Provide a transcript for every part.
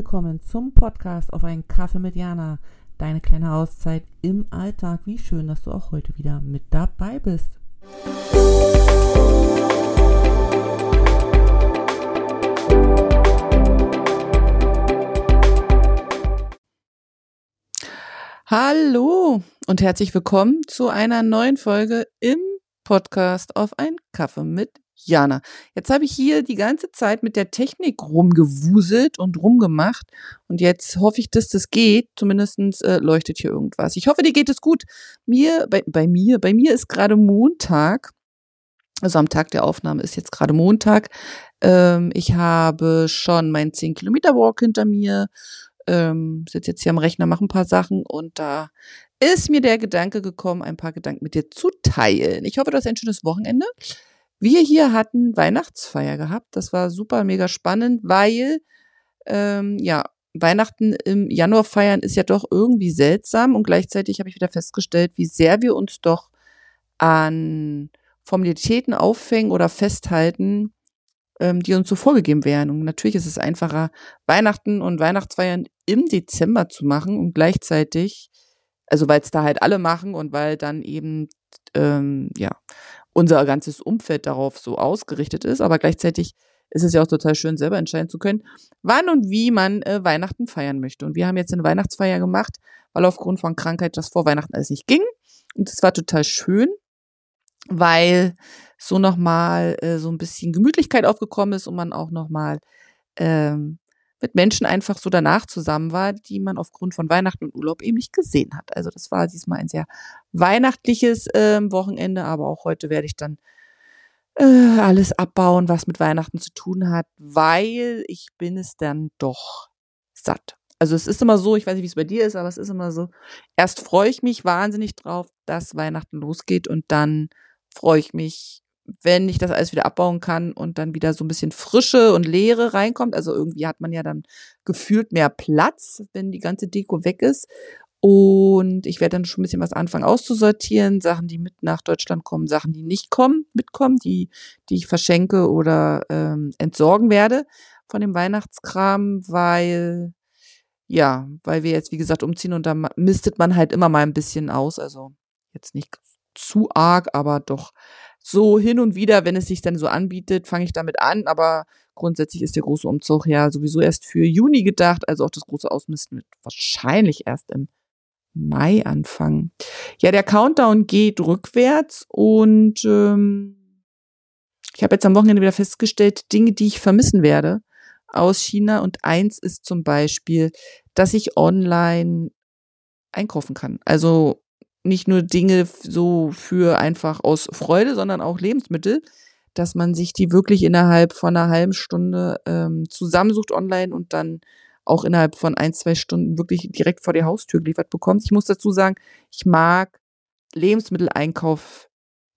Willkommen zum Podcast auf einen Kaffee mit Jana. Deine kleine Auszeit im Alltag. Wie schön, dass du auch heute wieder mit dabei bist. Hallo und herzlich willkommen zu einer neuen Folge im Podcast auf einen Kaffee mit Jana. Jetzt habe ich hier die ganze Zeit mit der Technik rumgewuselt und rumgemacht. Und jetzt hoffe ich, dass das geht. Zumindest äh, leuchtet hier irgendwas. Ich hoffe, dir geht es gut. Mir, bei, bei mir, bei mir ist gerade Montag. Also am Tag der Aufnahme ist jetzt gerade Montag. Ähm, ich habe schon meinen 10 Kilometer Walk hinter mir. Ähm, sitze jetzt hier am Rechner, mache ein paar Sachen und da ist mir der Gedanke gekommen, ein paar Gedanken mit dir zu teilen. Ich hoffe, du hast ein schönes Wochenende. Wir hier hatten Weihnachtsfeier gehabt. Das war super mega spannend, weil ähm, ja Weihnachten im Januar feiern ist ja doch irgendwie seltsam und gleichzeitig habe ich wieder festgestellt, wie sehr wir uns doch an Formalitäten auffängen oder festhalten, ähm, die uns so vorgegeben werden. Und natürlich ist es einfacher, Weihnachten und Weihnachtsfeiern im Dezember zu machen und gleichzeitig, also weil es da halt alle machen und weil dann eben ähm, ja unser ganzes Umfeld darauf so ausgerichtet ist, aber gleichzeitig ist es ja auch total schön, selber entscheiden zu können, wann und wie man äh, Weihnachten feiern möchte. Und wir haben jetzt eine Weihnachtsfeier gemacht, weil aufgrund von Krankheit das vor Weihnachten alles nicht ging. Und es war total schön, weil so nochmal äh, so ein bisschen Gemütlichkeit aufgekommen ist und man auch nochmal ähm, mit Menschen einfach so danach zusammen war, die man aufgrund von Weihnachten und Urlaub eben nicht gesehen hat. Also das war diesmal ein sehr weihnachtliches äh, Wochenende, aber auch heute werde ich dann äh, alles abbauen, was mit Weihnachten zu tun hat, weil ich bin es dann doch satt. Also es ist immer so, ich weiß nicht, wie es bei dir ist, aber es ist immer so, erst freue ich mich wahnsinnig drauf, dass Weihnachten losgeht und dann freue ich mich wenn ich das alles wieder abbauen kann und dann wieder so ein bisschen Frische und Leere reinkommt. Also irgendwie hat man ja dann gefühlt mehr Platz, wenn die ganze Deko weg ist. Und ich werde dann schon ein bisschen was anfangen auszusortieren. Sachen, die mit nach Deutschland kommen, Sachen, die nicht kommen, mitkommen, die, die ich verschenke oder ähm, entsorgen werde von dem Weihnachtskram, weil, ja, weil wir jetzt, wie gesagt, umziehen und da mistet man halt immer mal ein bisschen aus. Also jetzt nicht zu arg, aber doch so hin und wieder, wenn es sich dann so anbietet, fange ich damit an, aber grundsätzlich ist der große Umzug ja sowieso erst für Juni gedacht, also auch das große Ausmisten wird wahrscheinlich erst im Mai anfangen. Ja, der Countdown geht rückwärts und ähm, ich habe jetzt am Wochenende wieder festgestellt, Dinge, die ich vermissen werde aus China. Und eins ist zum Beispiel, dass ich online einkaufen kann. Also nicht nur Dinge so für einfach aus Freude, sondern auch Lebensmittel, dass man sich die wirklich innerhalb von einer halben Stunde ähm, zusammensucht online und dann auch innerhalb von ein, zwei Stunden wirklich direkt vor die Haustür geliefert bekommt. Ich muss dazu sagen, ich mag Lebensmitteleinkauf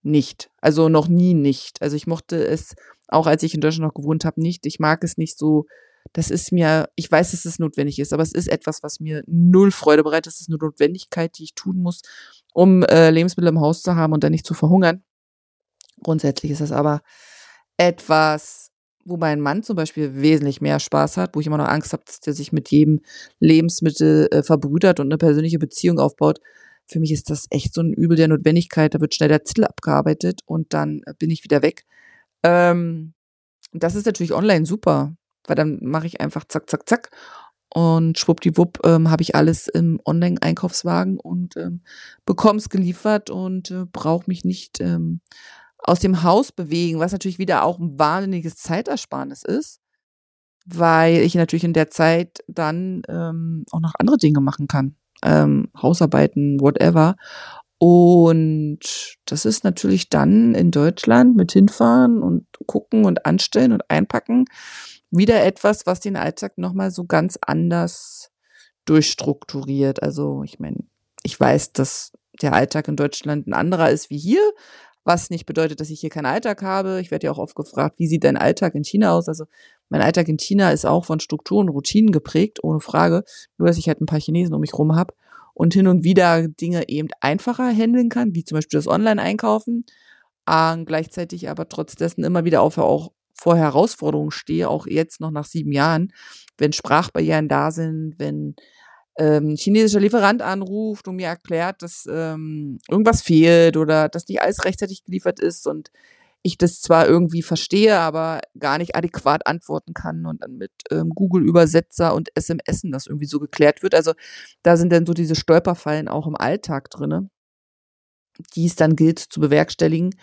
nicht. Also noch nie nicht. Also ich mochte es, auch als ich in Deutschland noch gewohnt habe, nicht. Ich mag es nicht so das ist mir, ich weiß, dass es notwendig ist, aber es ist etwas, was mir null Freude bereitet. Es ist eine Notwendigkeit, die ich tun muss, um äh, Lebensmittel im Haus zu haben und dann nicht zu verhungern. Grundsätzlich ist das aber etwas, wo mein Mann zum Beispiel wesentlich mehr Spaß hat, wo ich immer noch Angst habe, dass der sich mit jedem Lebensmittel äh, verbrüdert und eine persönliche Beziehung aufbaut. Für mich ist das echt so ein Übel der Notwendigkeit. Da wird schnell der Zettel abgearbeitet und dann äh, bin ich wieder weg. Ähm, das ist natürlich online super weil dann mache ich einfach zack, zack, zack und schwuppdiwupp ähm, habe ich alles im Online-Einkaufswagen und ähm, bekomme es geliefert und äh, brauche mich nicht ähm, aus dem Haus bewegen, was natürlich wieder auch ein wahnsinniges Zeitersparnis ist, weil ich natürlich in der Zeit dann ähm, auch noch andere Dinge machen kann. Ähm, Hausarbeiten, whatever. Und das ist natürlich dann in Deutschland mit hinfahren und gucken und anstellen und einpacken wieder etwas, was den Alltag nochmal so ganz anders durchstrukturiert. Also ich meine, ich weiß, dass der Alltag in Deutschland ein anderer ist wie hier, was nicht bedeutet, dass ich hier keinen Alltag habe. Ich werde ja auch oft gefragt, wie sieht dein Alltag in China aus? Also mein Alltag in China ist auch von Strukturen, Routinen geprägt, ohne Frage. Nur, dass ich halt ein paar Chinesen um mich rum habe und hin und wieder Dinge eben einfacher handeln kann, wie zum Beispiel das Online-Einkaufen. Äh, gleichzeitig aber trotz dessen immer wieder auf, auch vor Herausforderungen stehe, auch jetzt noch nach sieben Jahren, wenn Sprachbarrieren da sind, wenn ähm, chinesischer Lieferant anruft und mir erklärt, dass ähm, irgendwas fehlt oder dass nicht alles rechtzeitig geliefert ist und ich das zwar irgendwie verstehe, aber gar nicht adäquat antworten kann und dann mit ähm, Google-Übersetzer und SMSen das irgendwie so geklärt wird. Also da sind dann so diese Stolperfallen auch im Alltag drinne, die es dann gilt zu bewerkstelligen.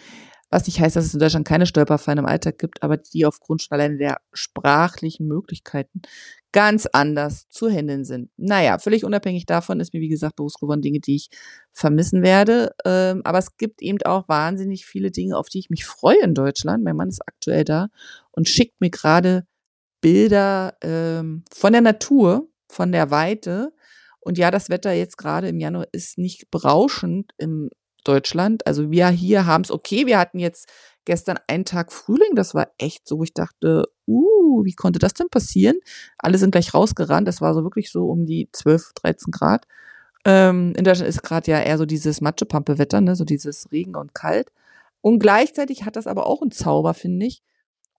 Was nicht heißt, dass es in Deutschland keine Stolperfallen im Alltag gibt, aber die aufgrund schon alleine der sprachlichen Möglichkeiten ganz anders zu handeln sind. Naja, völlig unabhängig davon ist mir, wie gesagt, bewusst geworden, Dinge, die ich vermissen werde. Ähm, aber es gibt eben auch wahnsinnig viele Dinge, auf die ich mich freue in Deutschland. Mein Mann ist aktuell da und schickt mir gerade Bilder ähm, von der Natur, von der Weite. Und ja, das Wetter jetzt gerade im Januar ist nicht berauschend im Deutschland. Also wir hier haben es okay. Wir hatten jetzt gestern einen Tag Frühling. Das war echt so, wo ich dachte, uh, wie konnte das denn passieren? Alle sind gleich rausgerannt. Das war so wirklich so um die 12, 13 Grad. Ähm, in Deutschland ist gerade ja eher so dieses Matschepampe-Wetter, ne? so dieses Regen und kalt. Und gleichzeitig hat das aber auch einen Zauber, finde ich.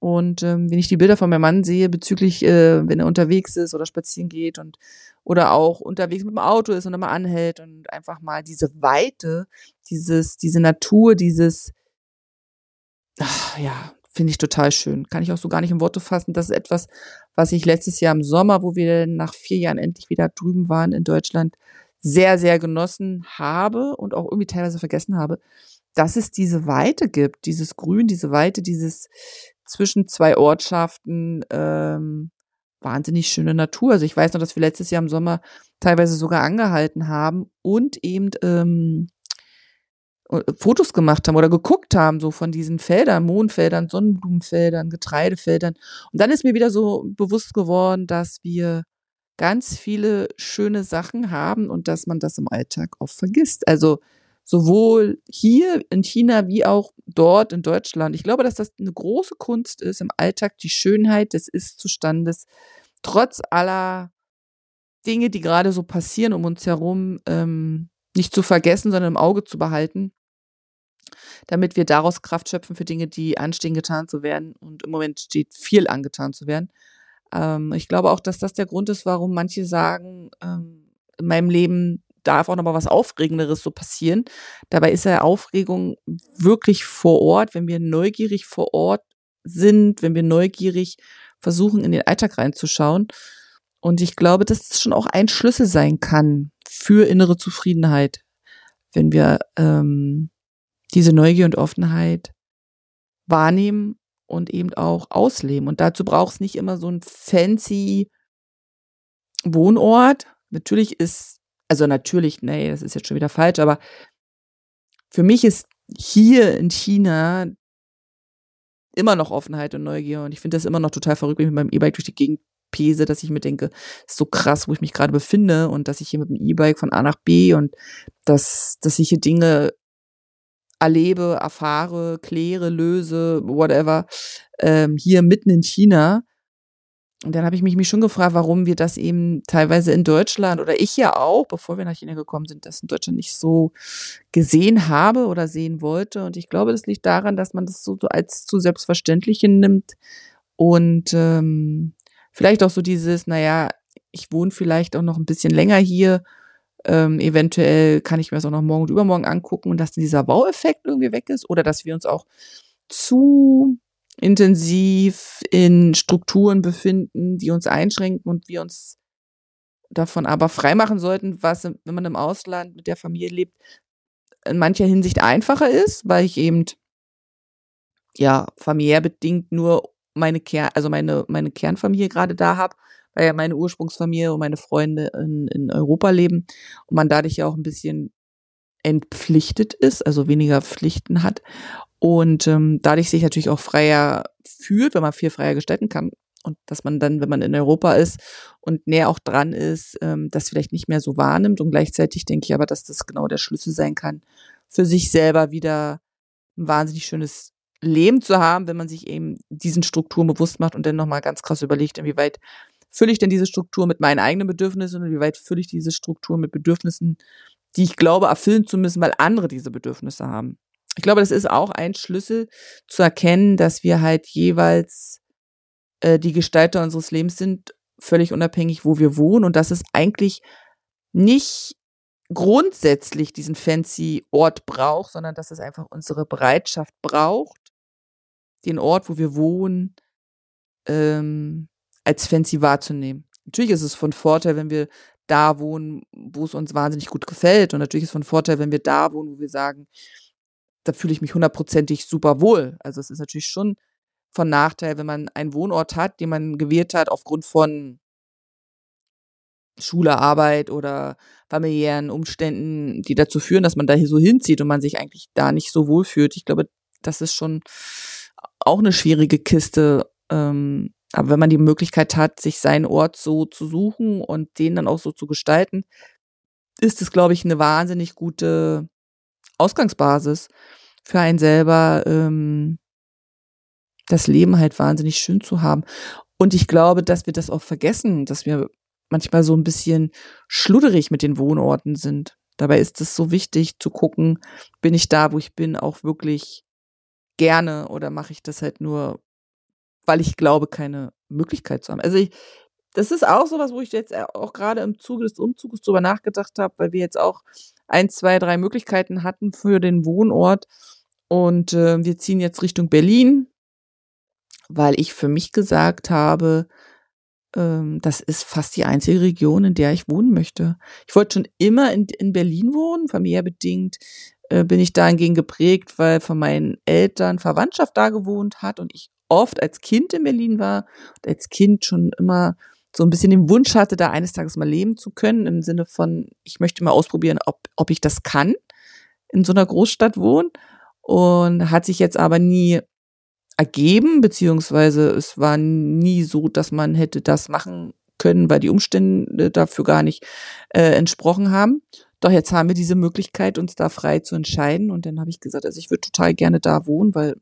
Und ähm, wenn ich die Bilder von meinem Mann sehe bezüglich, äh, wenn er unterwegs ist oder spazieren geht und oder auch unterwegs mit dem Auto ist und immer anhält und einfach mal diese Weite, dieses, diese Natur, dieses, ach, ja, finde ich total schön. Kann ich auch so gar nicht in Worte fassen. Das ist etwas, was ich letztes Jahr im Sommer, wo wir nach vier Jahren endlich wieder drüben waren in Deutschland, sehr, sehr genossen habe und auch irgendwie teilweise vergessen habe, dass es diese Weite gibt, dieses Grün, diese Weite, dieses, zwischen zwei Ortschaften ähm, wahnsinnig schöne Natur. Also ich weiß noch, dass wir letztes Jahr im Sommer teilweise sogar angehalten haben und eben ähm, äh, Fotos gemacht haben oder geguckt haben, so von diesen Feldern, Mohnfeldern, Sonnenblumenfeldern, Getreidefeldern. Und dann ist mir wieder so bewusst geworden, dass wir ganz viele schöne Sachen haben und dass man das im Alltag oft vergisst. Also sowohl hier in China wie auch dort in Deutschland. Ich glaube, dass das eine große Kunst ist, im Alltag die Schönheit des Ist-Zustandes trotz aller Dinge, die gerade so passieren um uns herum, ähm, nicht zu vergessen, sondern im Auge zu behalten, damit wir daraus Kraft schöpfen für Dinge, die anstehen, getan zu werden. Und im Moment steht viel angetan zu werden. Ähm, ich glaube auch, dass das der Grund ist, warum manche sagen, ähm, in meinem Leben darf auch noch mal was Aufregenderes so passieren. Dabei ist ja Aufregung wirklich vor Ort, wenn wir neugierig vor Ort sind, wenn wir neugierig versuchen, in den Alltag reinzuschauen. Und ich glaube, dass das schon auch ein Schlüssel sein kann für innere Zufriedenheit, wenn wir ähm, diese Neugier und Offenheit wahrnehmen und eben auch ausleben. Und dazu braucht es nicht immer so ein fancy Wohnort. Natürlich ist also natürlich, nee, das ist jetzt schon wieder falsch, aber für mich ist hier in China immer noch Offenheit und Neugier und ich finde das immer noch total verrückt, wenn ich mit meinem E-Bike durch die Gegend pese, dass ich mir denke, ist so krass, wo ich mich gerade befinde und dass ich hier mit dem E-Bike von A nach B und dass, dass ich hier Dinge erlebe, erfahre, kläre, löse, whatever, ähm, hier mitten in China und dann habe ich mich, schon gefragt, warum wir das eben teilweise in Deutschland oder ich ja auch, bevor wir nach China gekommen sind, das in Deutschland nicht so gesehen habe oder sehen wollte. Und ich glaube, das liegt daran, dass man das so, als zu selbstverständlich nimmt und ähm, vielleicht auch so dieses, naja, ich wohne vielleicht auch noch ein bisschen länger hier. Ähm, eventuell kann ich mir das auch noch morgen und übermorgen angucken und dass dieser Baueffekt irgendwie weg ist oder dass wir uns auch zu intensiv in Strukturen befinden, die uns einschränken und wir uns davon aber freimachen sollten, was, wenn man im Ausland mit der Familie lebt, in mancher Hinsicht einfacher ist, weil ich eben ja familiär bedingt nur meine Kern, also meine meine Kernfamilie gerade da habe, weil ja meine Ursprungsfamilie und meine Freunde in, in Europa leben und man dadurch ja auch ein bisschen entpflichtet ist, also weniger Pflichten hat und ähm, dadurch sich natürlich auch freier fühlt, wenn man viel freier gestalten kann und dass man dann, wenn man in Europa ist und näher auch dran ist, ähm, das vielleicht nicht mehr so wahrnimmt und gleichzeitig denke ich aber, dass das genau der Schlüssel sein kann, für sich selber wieder ein wahnsinnig schönes Leben zu haben, wenn man sich eben diesen Strukturen bewusst macht und dann nochmal ganz krass überlegt, inwieweit fülle ich denn diese Struktur mit meinen eigenen Bedürfnissen und inwieweit fülle ich diese Struktur mit Bedürfnissen, die ich glaube erfüllen zu müssen, weil andere diese Bedürfnisse haben. Ich glaube, das ist auch ein Schlüssel zu erkennen, dass wir halt jeweils äh, die Gestalter unseres Lebens sind, völlig unabhängig, wo wir wohnen und dass es eigentlich nicht grundsätzlich diesen fancy Ort braucht, sondern dass es einfach unsere Bereitschaft braucht, den Ort, wo wir wohnen, ähm, als fancy wahrzunehmen. Natürlich ist es von Vorteil, wenn wir da wohnen, wo es uns wahnsinnig gut gefällt. Und natürlich ist es von Vorteil, wenn wir da wohnen, wo wir sagen, da fühle ich mich hundertprozentig super wohl. Also es ist natürlich schon von Nachteil, wenn man einen Wohnort hat, den man gewählt hat aufgrund von Schule, Arbeit oder familiären Umständen, die dazu führen, dass man da hier so hinzieht und man sich eigentlich da nicht so wohl fühlt. Ich glaube, das ist schon auch eine schwierige Kiste. Ähm, aber wenn man die Möglichkeit hat, sich seinen Ort so zu suchen und den dann auch so zu gestalten, ist es, glaube ich, eine wahnsinnig gute Ausgangsbasis für einen selber, ähm, das Leben halt wahnsinnig schön zu haben. Und ich glaube, dass wir das auch vergessen, dass wir manchmal so ein bisschen schludderig mit den Wohnorten sind. Dabei ist es so wichtig zu gucken, bin ich da, wo ich bin, auch wirklich gerne oder mache ich das halt nur, weil ich glaube, keine Möglichkeit zu haben. Also ich, das ist auch sowas, wo ich jetzt auch gerade im Zuge des Umzuges drüber nachgedacht habe, weil wir jetzt auch ein, zwei, drei Möglichkeiten hatten für den Wohnort. Und äh, wir ziehen jetzt Richtung Berlin, weil ich für mich gesagt habe, ähm, das ist fast die einzige Region, in der ich wohnen möchte. Ich wollte schon immer in, in Berlin wohnen, familiärbedingt äh, bin ich dahingehend geprägt, weil von meinen Eltern Verwandtschaft da gewohnt hat und ich oft als Kind in Berlin war und als Kind schon immer so ein bisschen den Wunsch hatte, da eines Tages mal leben zu können, im Sinne von, ich möchte mal ausprobieren, ob, ob ich das kann, in so einer Großstadt wohnen. Und hat sich jetzt aber nie ergeben, beziehungsweise es war nie so, dass man hätte das machen können, weil die Umstände dafür gar nicht äh, entsprochen haben. Doch jetzt haben wir diese Möglichkeit, uns da frei zu entscheiden. Und dann habe ich gesagt, also ich würde total gerne da wohnen, weil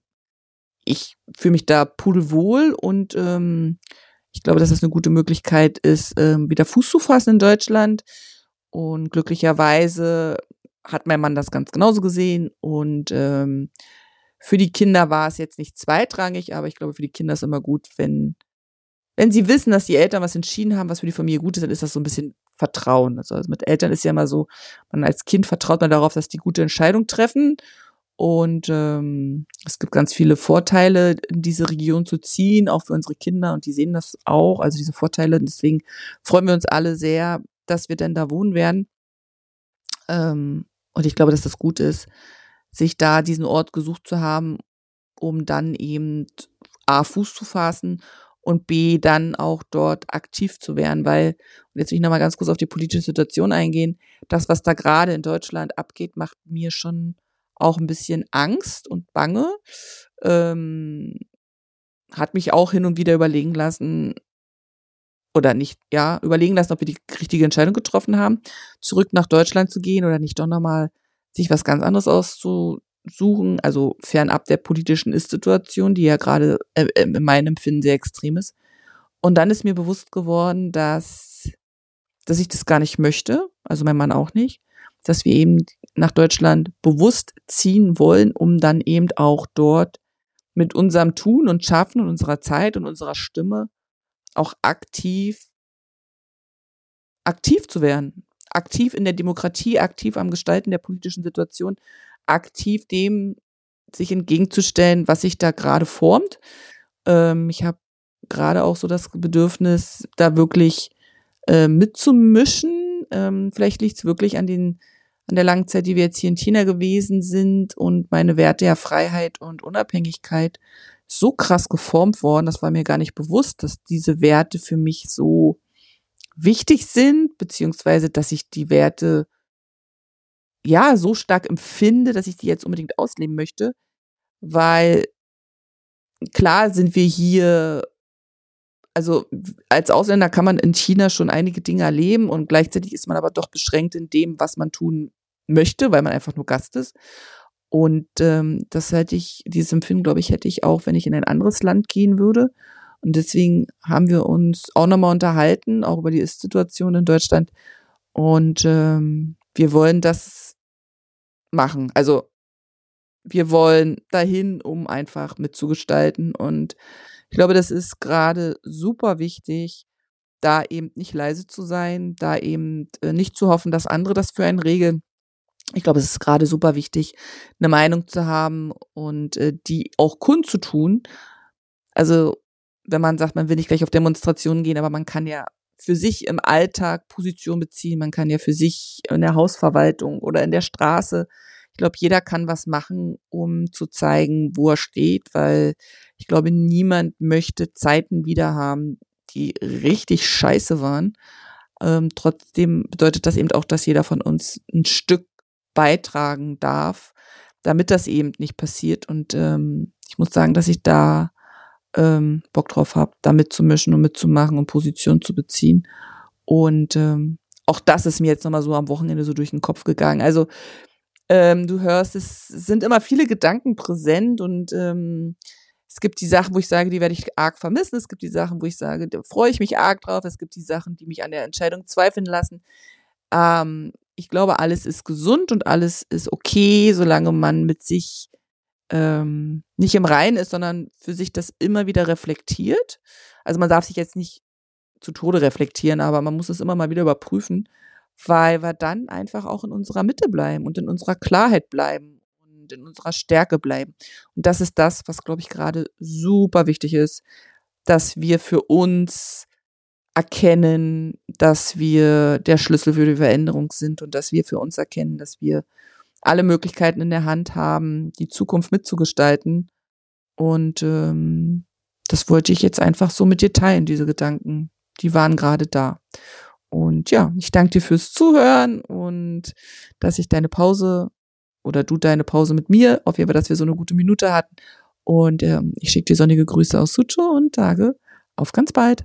ich fühle mich da pudelwohl und ähm, ich glaube, dass es eine gute Möglichkeit ist, ähm, wieder Fuß zu fassen in Deutschland. Und glücklicherweise hat mein Mann das ganz genauso gesehen und ähm, für die Kinder war es jetzt nicht zweitrangig, aber ich glaube, für die Kinder ist immer gut, wenn, wenn sie wissen, dass die Eltern was entschieden haben, was für die Familie gut ist, dann ist das so ein bisschen Vertrauen. Also, also mit Eltern ist ja immer so, man als Kind vertraut man darauf, dass die gute Entscheidung treffen. Und ähm, es gibt ganz viele Vorteile, in diese Region zu ziehen, auch für unsere Kinder. Und die sehen das auch, also diese Vorteile. Deswegen freuen wir uns alle sehr, dass wir denn da wohnen werden. Ähm, und ich glaube, dass das gut ist, sich da diesen Ort gesucht zu haben, um dann eben A, Fuß zu fassen und B, dann auch dort aktiv zu werden, weil, und jetzt will ich nochmal ganz kurz auf die politische Situation eingehen, das, was da gerade in Deutschland abgeht, macht mir schon auch ein bisschen Angst und Bange. Ähm, hat mich auch hin und wieder überlegen lassen, oder nicht, ja, überlegen lassen, ob wir die richtige Entscheidung getroffen haben, zurück nach Deutschland zu gehen oder nicht doch nochmal sich was ganz anderes auszusuchen, also fernab der politischen Ist-Situation, die ja gerade äh, äh, in meinem Empfinden sehr extrem ist. Und dann ist mir bewusst geworden, dass, dass ich das gar nicht möchte, also mein Mann auch nicht, dass wir eben nach Deutschland bewusst ziehen wollen, um dann eben auch dort mit unserem Tun und Schaffen und unserer Zeit und unserer Stimme auch aktiv aktiv zu werden aktiv in der Demokratie, aktiv am Gestalten der politischen Situation, aktiv dem sich entgegenzustellen, was sich da gerade formt. Ähm, ich habe gerade auch so das Bedürfnis, da wirklich äh, mitzumischen. Ähm, vielleicht liegt es wirklich an den an der langen Zeit, die wir jetzt hier in China gewesen sind und meine Werte der Freiheit und Unabhängigkeit so krass geformt worden, das war mir gar nicht bewusst, dass diese Werte für mich so wichtig sind, beziehungsweise dass ich die Werte ja so stark empfinde, dass ich die jetzt unbedingt ausleben möchte, weil klar sind wir hier, also als Ausländer kann man in China schon einige Dinge erleben und gleichzeitig ist man aber doch beschränkt in dem, was man tun möchte, weil man einfach nur Gast ist. Und ähm, das hätte ich, dieses Empfinden, glaube ich, hätte ich auch, wenn ich in ein anderes Land gehen würde. Und deswegen haben wir uns auch nochmal unterhalten, auch über die Ist-Situation in Deutschland. Und ähm, wir wollen das machen. Also wir wollen dahin, um einfach mitzugestalten. Und ich glaube, das ist gerade super wichtig, da eben nicht leise zu sein, da eben äh, nicht zu hoffen, dass andere das für einen regeln. Ich glaube, es ist gerade super wichtig, eine Meinung zu haben und äh, die auch kundzutun. Also, wenn man sagt, man will nicht gleich auf Demonstrationen gehen, aber man kann ja für sich im Alltag Position beziehen, man kann ja für sich in der Hausverwaltung oder in der Straße glaube, jeder kann was machen, um zu zeigen, wo er steht, weil ich glaube, niemand möchte Zeiten wieder haben, die richtig scheiße waren. Ähm, trotzdem bedeutet das eben auch, dass jeder von uns ein Stück beitragen darf, damit das eben nicht passiert. Und ähm, ich muss sagen, dass ich da ähm, Bock drauf habe, da mitzumischen und mitzumachen und Position zu beziehen. Und ähm, auch das ist mir jetzt nochmal so am Wochenende so durch den Kopf gegangen. Also ähm, du hörst, es sind immer viele Gedanken präsent und ähm, es gibt die Sachen, wo ich sage, die werde ich arg vermissen. Es gibt die Sachen, wo ich sage, da freue ich mich arg drauf. Es gibt die Sachen, die mich an der Entscheidung zweifeln lassen. Ähm, ich glaube, alles ist gesund und alles ist okay, solange man mit sich ähm, nicht im Reinen ist, sondern für sich das immer wieder reflektiert. Also man darf sich jetzt nicht zu Tode reflektieren, aber man muss es immer mal wieder überprüfen weil wir dann einfach auch in unserer Mitte bleiben und in unserer Klarheit bleiben und in unserer Stärke bleiben. Und das ist das, was, glaube ich, gerade super wichtig ist, dass wir für uns erkennen, dass wir der Schlüssel für die Veränderung sind und dass wir für uns erkennen, dass wir alle Möglichkeiten in der Hand haben, die Zukunft mitzugestalten. Und ähm, das wollte ich jetzt einfach so mit dir teilen, diese Gedanken. Die waren gerade da. Und ja, ich danke dir fürs Zuhören und dass ich deine Pause oder du deine Pause mit mir, auf jeden Fall, dass wir so eine gute Minute hatten. Und ähm, ich schicke dir sonnige Grüße aus Sucho und sage auf ganz bald.